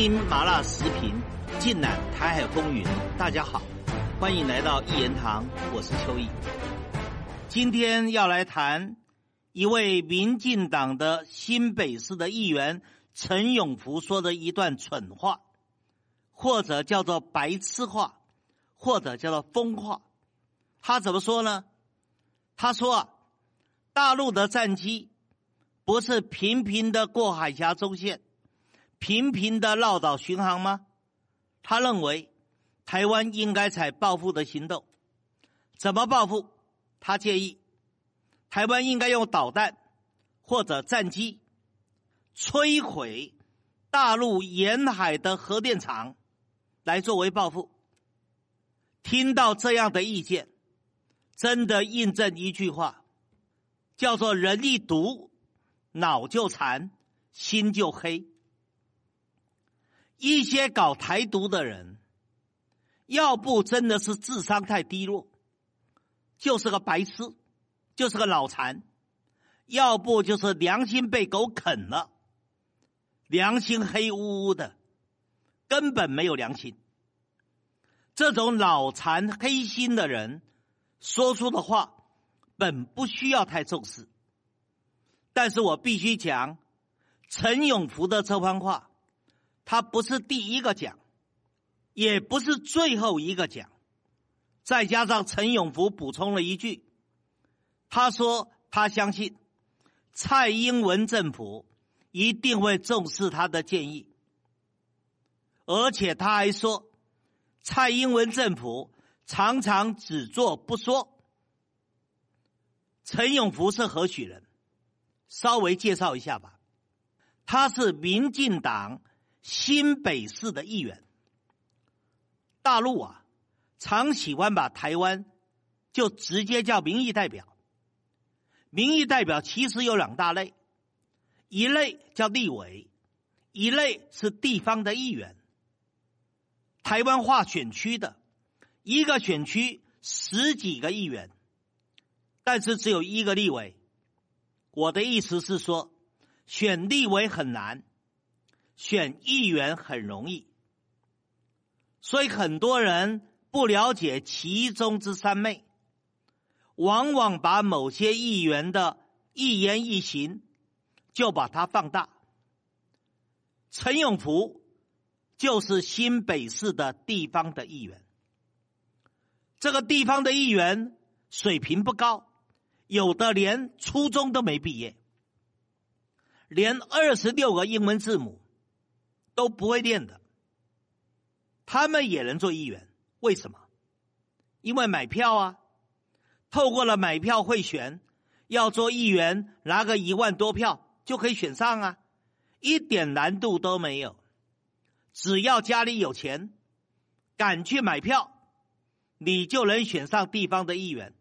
听麻辣时评，尽览台海风云。大家好，欢迎来到一言堂，我是邱毅。今天要来谈一位民进党的新北市的议员陈永福说的一段蠢话，或者叫做白痴话，或者叫做疯话。他怎么说呢？他说啊，大陆的战机不是频频的过海峡中线。频频的绕岛巡航吗？他认为台湾应该采报复的行动。怎么报复？他建议台湾应该用导弹或者战机摧毁大陆沿海的核电厂，来作为报复。听到这样的意见，真的印证一句话，叫做“人一毒，脑就残，心就黑”。一些搞台独的人，要不真的是智商太低落，就是个白痴，就是个脑残；要不就是良心被狗啃了，良心黑乌乌的，根本没有良心。这种脑残黑心的人说出的话，本不需要太重视，但是我必须讲陈永福的这番话。他不是第一个讲，也不是最后一个讲。再加上陈永福补充了一句，他说他相信蔡英文政府一定会重视他的建议，而且他还说蔡英文政府常常只做不说。陈永福是何许人？稍微介绍一下吧，他是民进党。新北市的议员，大陆啊，常喜欢把台湾就直接叫民意代表。民意代表其实有两大类，一类叫立委，一类是地方的议员。台湾划选区的，一个选区十几个议员，但是只有一个立委。我的意思是说，选立委很难。选议员很容易，所以很多人不了解其中之三昧，往往把某些议员的一言一行就把它放大。陈永福就是新北市的地方的议员，这个地方的议员水平不高，有的连初中都没毕业，连二十六个英文字母。都不会练的，他们也能做议员？为什么？因为买票啊，透过了买票会选，要做议员拿个一万多票就可以选上啊，一点难度都没有。只要家里有钱，敢去买票，你就能选上地方的议员。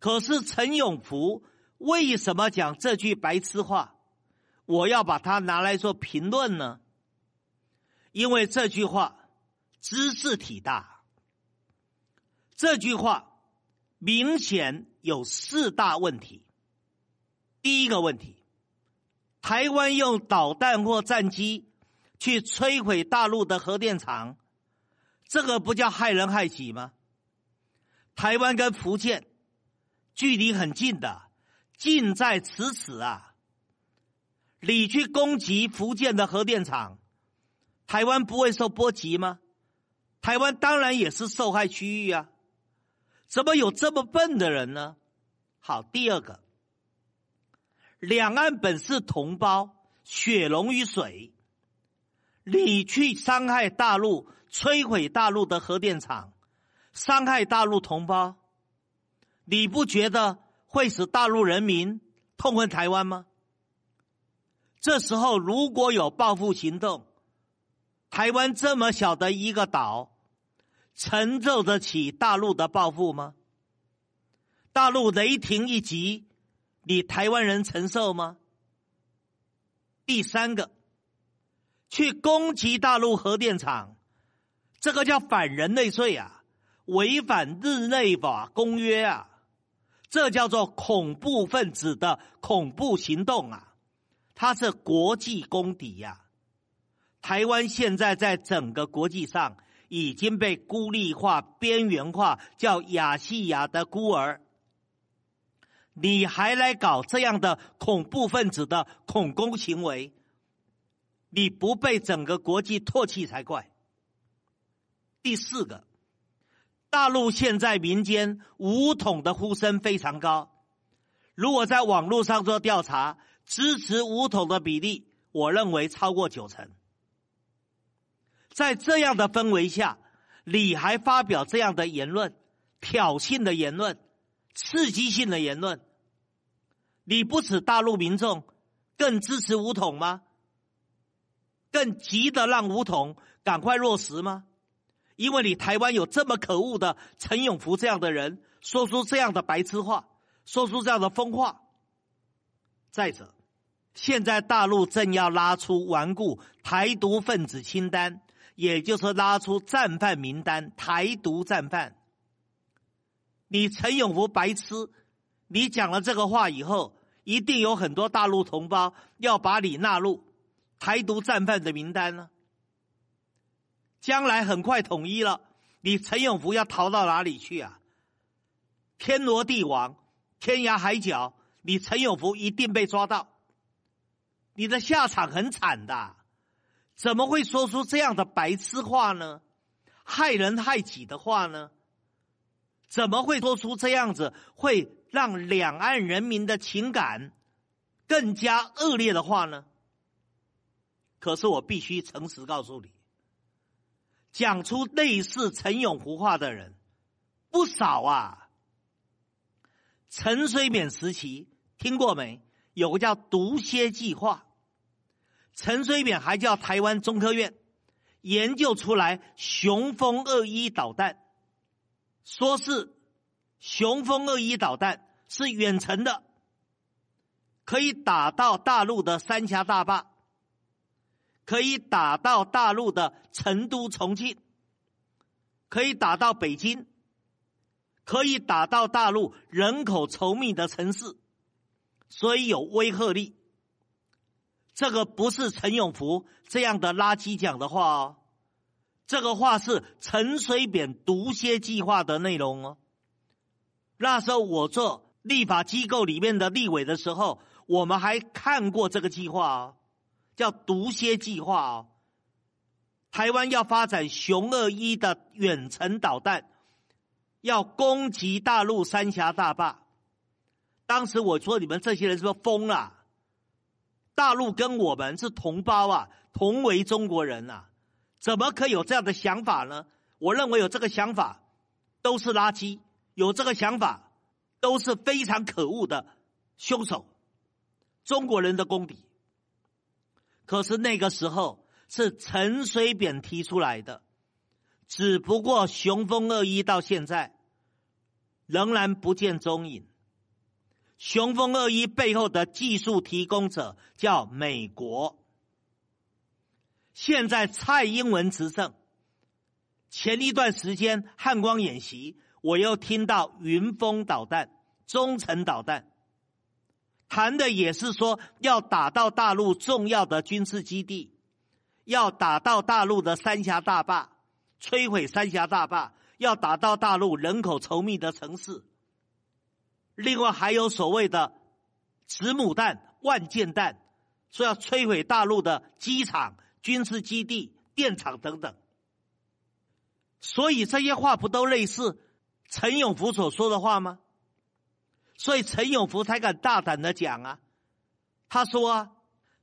可是陈永福为什么讲这句白痴话？我要把它拿来做评论呢，因为这句话知识体大，这句话明显有四大问题。第一个问题，台湾用导弹或战机去摧毁大陆的核电厂，这个不叫害人害己吗？台湾跟福建距离很近的，近在咫尺啊。你去攻击福建的核电厂，台湾不会受波及吗？台湾当然也是受害区域啊！怎么有这么笨的人呢？好，第二个，两岸本是同胞，血浓于水。你去伤害大陆，摧毁大陆的核电厂，伤害大陆同胞，你不觉得会使大陆人民痛恨台湾吗？这时候如果有报复行动，台湾这么小的一个岛，承受得起大陆的报复吗？大陆雷霆一击，你台湾人承受吗？第三个，去攻击大陆核电厂，这个叫反人类罪啊，违反日内瓦公约啊，这叫做恐怖分子的恐怖行动啊。他是国际公敌呀，台湾现在在整个国际上已经被孤立化、边缘化，叫亚细亚的孤儿。你还来搞这样的恐怖分子的恐攻行为？你不被整个国际唾弃才怪。第四个，大陆现在民间武统的呼声非常高。如果在网络上做调查，支持武统的比例，我认为超过九成。在这样的氛围下，你还发表这样的言论，挑衅的言论，刺激性的言论，你不止大陆民众更支持武统吗？更急的让武统赶快落实吗？因为你台湾有这么可恶的陈永福这样的人，说出这样的白痴话，说出这样的疯话。再者，现在大陆正要拉出顽固台独分子清单。也就是拉出战犯名单，台独战犯。你陈永福白痴，你讲了这个话以后，一定有很多大陆同胞要把你纳入台独战犯的名单呢。将来很快统一了，你陈永福要逃到哪里去啊？天罗地网，天涯海角，你陈永福一定被抓到，你的下场很惨的。怎么会说出这样的白痴话呢？害人害己的话呢？怎么会说出这样子会让两岸人民的情感更加恶劣的话呢？可是我必须诚实告诉你，讲出类似陈永福话的人不少啊。陈水扁时期听过没？有个叫“毒蝎计划”。陈水扁还叫台湾中科院研究出来雄风二一导弹，说是雄风二一导弹是远程的，可以打到大陆的三峡大坝，可以打到大陆的成都、重庆，可以打到北京，可以打到大陆人口稠密的城市，所以有威慑力。这个不是陈永福这样的垃圾讲的话哦，这个话是陈水扁毒蝎计划的内容哦。那时候我做立法机构里面的立委的时候，我们还看过这个计划哦，叫毒蝎计划哦。台湾要发展雄二一的远程导弹，要攻击大陆三峡大坝。当时我说你们这些人是不是疯了？大陆跟我们是同胞啊，同为中国人啊，怎么可以有这样的想法呢？我认为有这个想法都是垃圾，有这个想法都是非常可恶的凶手，中国人的公敌。可是那个时候是陈水扁提出来的，只不过雄风二一到现在仍然不见踪影。雄风二一背后的技术提供者叫美国。现在蔡英文执政，前一段时间汉光演习，我又听到云峰导弹、中程导弹，谈的也是说要打到大陆重要的军事基地，要打到大陆的三峡大坝，摧毁三峡大坝，要打到大陆人口稠密的城市。另外还有所谓的子母弹、万箭弹，说要摧毁大陆的机场、军事基地、电厂等等。所以这些话不都类似陈永福所说的话吗？所以陈永福才敢大胆的讲啊，他说啊，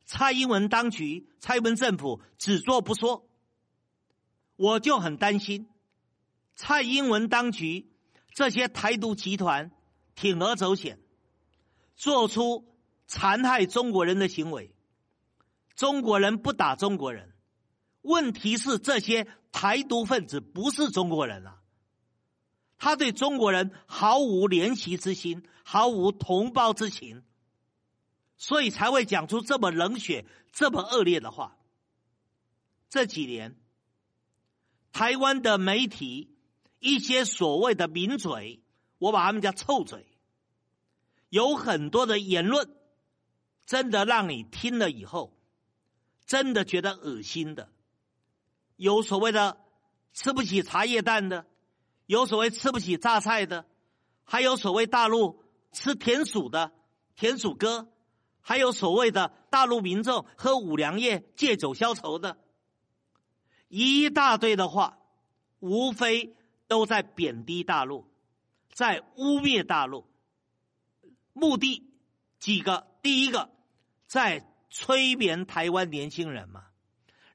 蔡英文当局、蔡英文政府只做不说，我就很担心蔡英文当局这些台独集团。铤而走险，做出残害中国人的行为。中国人不打中国人，问题是这些台独分子不是中国人啊，他对中国人毫无怜惜之心，毫无同胞之情，所以才会讲出这么冷血、这么恶劣的话。这几年，台湾的媒体一些所谓的名嘴。我把他们叫臭嘴，有很多的言论，真的让你听了以后，真的觉得恶心的，有所谓的吃不起茶叶蛋的，有所谓吃不起榨菜的，还有所谓大陆吃田鼠的田鼠哥，还有所谓的大陆民众喝五粮液借酒消愁的，一大堆的话，无非都在贬低大陆，在污蔑大陆，目的几个，第一个在。催眠台湾年轻人嘛，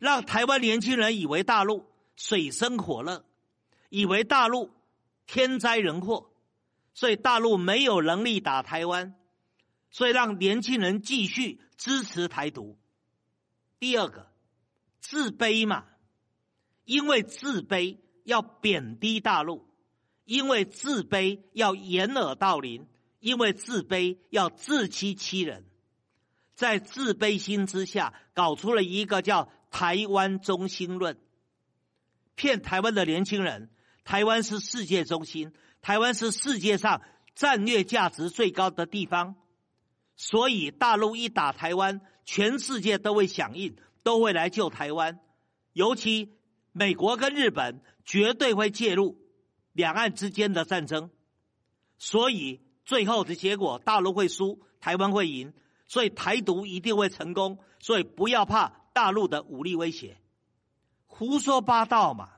让台湾年轻人以为大陆水深火热，以为大陆天灾人祸，所以大陆没有能力打台湾，所以让年轻人继续支持台独。第二个，自卑嘛，因为自卑要贬低大陆，因为自卑要掩耳盗铃，因为自卑要自欺欺人。在自卑心之下，搞出了一个叫“台湾中心论”，骗台湾的年轻人。台湾是世界中心，台湾是世界上战略价值最高的地方，所以大陆一打台湾，全世界都会响应，都会来救台湾。尤其美国跟日本绝对会介入两岸之间的战争，所以最后的结果，大陆会输，台湾会赢。所以台独一定会成功，所以不要怕大陆的武力威胁，胡说八道嘛！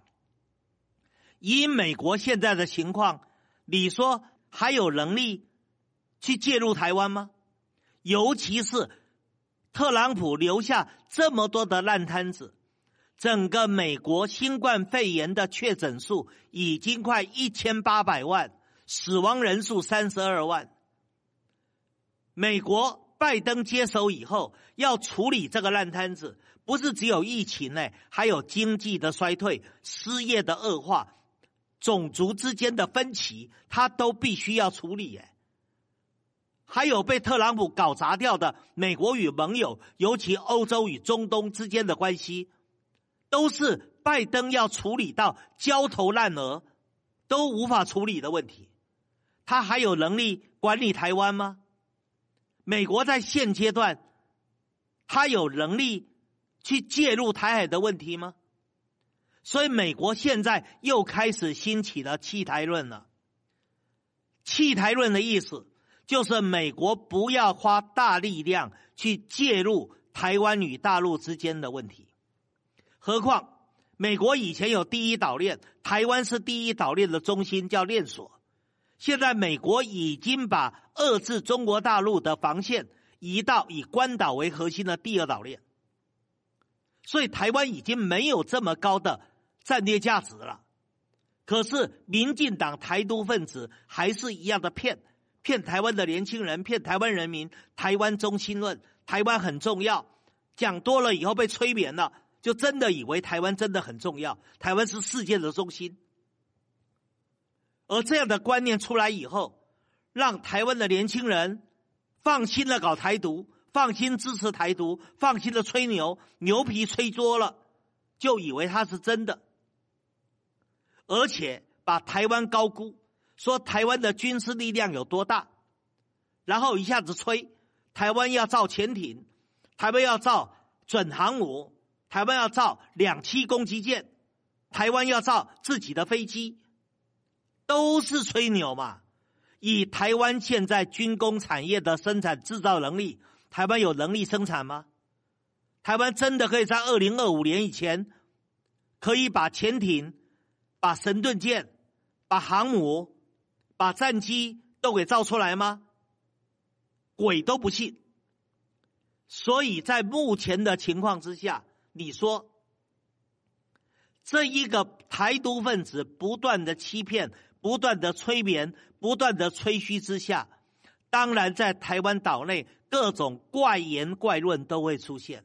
以美国现在的情况，你说还有能力去介入台湾吗？尤其是特朗普留下这么多的烂摊子，整个美国新冠肺炎的确诊数已经快一千八百万，死亡人数三十二万，美国。拜登接手以后，要处理这个烂摊子，不是只有疫情呢，还有经济的衰退、失业的恶化、种族之间的分歧，他都必须要处理。哎，还有被特朗普搞砸掉的美国与盟友，尤其欧洲与中东之间的关系，都是拜登要处理到焦头烂额，都无法处理的问题。他还有能力管理台湾吗？美国在现阶段，他有能力去介入台海的问题吗？所以，美国现在又开始兴起了弃台论了。弃台论的意思就是美国不要花大力量去介入台湾与大陆之间的问题。何况，美国以前有第一岛链，台湾是第一岛链的中心，叫链锁。现在美国已经把遏制中国大陆的防线移到以关岛为核心的第二岛链，所以台湾已经没有这么高的战略价值了。可是民进党台独分子还是一样的骗，骗台湾的年轻人，骗台湾人民。台湾中心论，台湾很重要，讲多了以后被催眠了，就真的以为台湾真的很重要，台湾是世界的中心。而这样的观念出来以后，让台湾的年轻人放心的搞台独，放心支持台独，放心的吹牛，牛皮吹多了，就以为它是真的，而且把台湾高估，说台湾的军事力量有多大，然后一下子吹台湾要造潜艇，台湾要造准航母，台湾要造两栖攻击舰，台湾要造自己的飞机。都是吹牛嘛！以台湾现在军工产业的生产制造能力，台湾有能力生产吗？台湾真的可以在二零二五年以前，可以把潜艇、把神盾舰、把航母、把战机都给造出来吗？鬼都不信。所以在目前的情况之下，你说这一个台独分子不断的欺骗。不断的催眠，不断的吹嘘之下，当然在台湾岛内各种怪言怪论都会出现，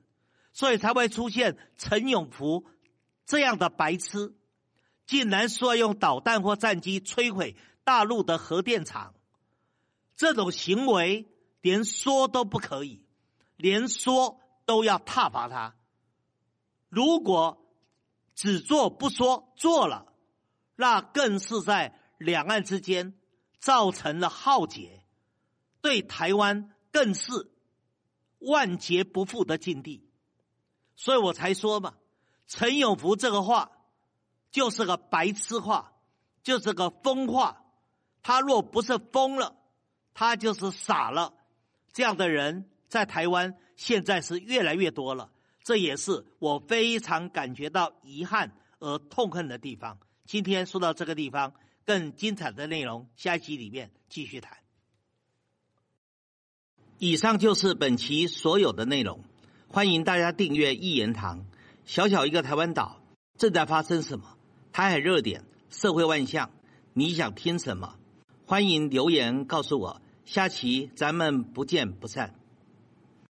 所以才会出现陈永福这样的白痴，竟然说用导弹或战机摧毁大陆的核电厂，这种行为连说都不可以，连说都要挞伐他。如果只做不说，做了，那更是在。两岸之间造成了浩劫，对台湾更是万劫不复的境地。所以我才说嘛，陈永福这个话就是个白痴话，就是个疯话。他若不是疯了，他就是傻了。这样的人在台湾现在是越来越多了，这也是我非常感觉到遗憾而痛恨的地方。今天说到这个地方，更精彩的内容，下一集里面继续谈。以上就是本期所有的内容，欢迎大家订阅一言堂。小小一个台湾岛，正在发生什么？台海热点，社会万象，你想听什么？欢迎留言告诉我，下期咱们不见不散。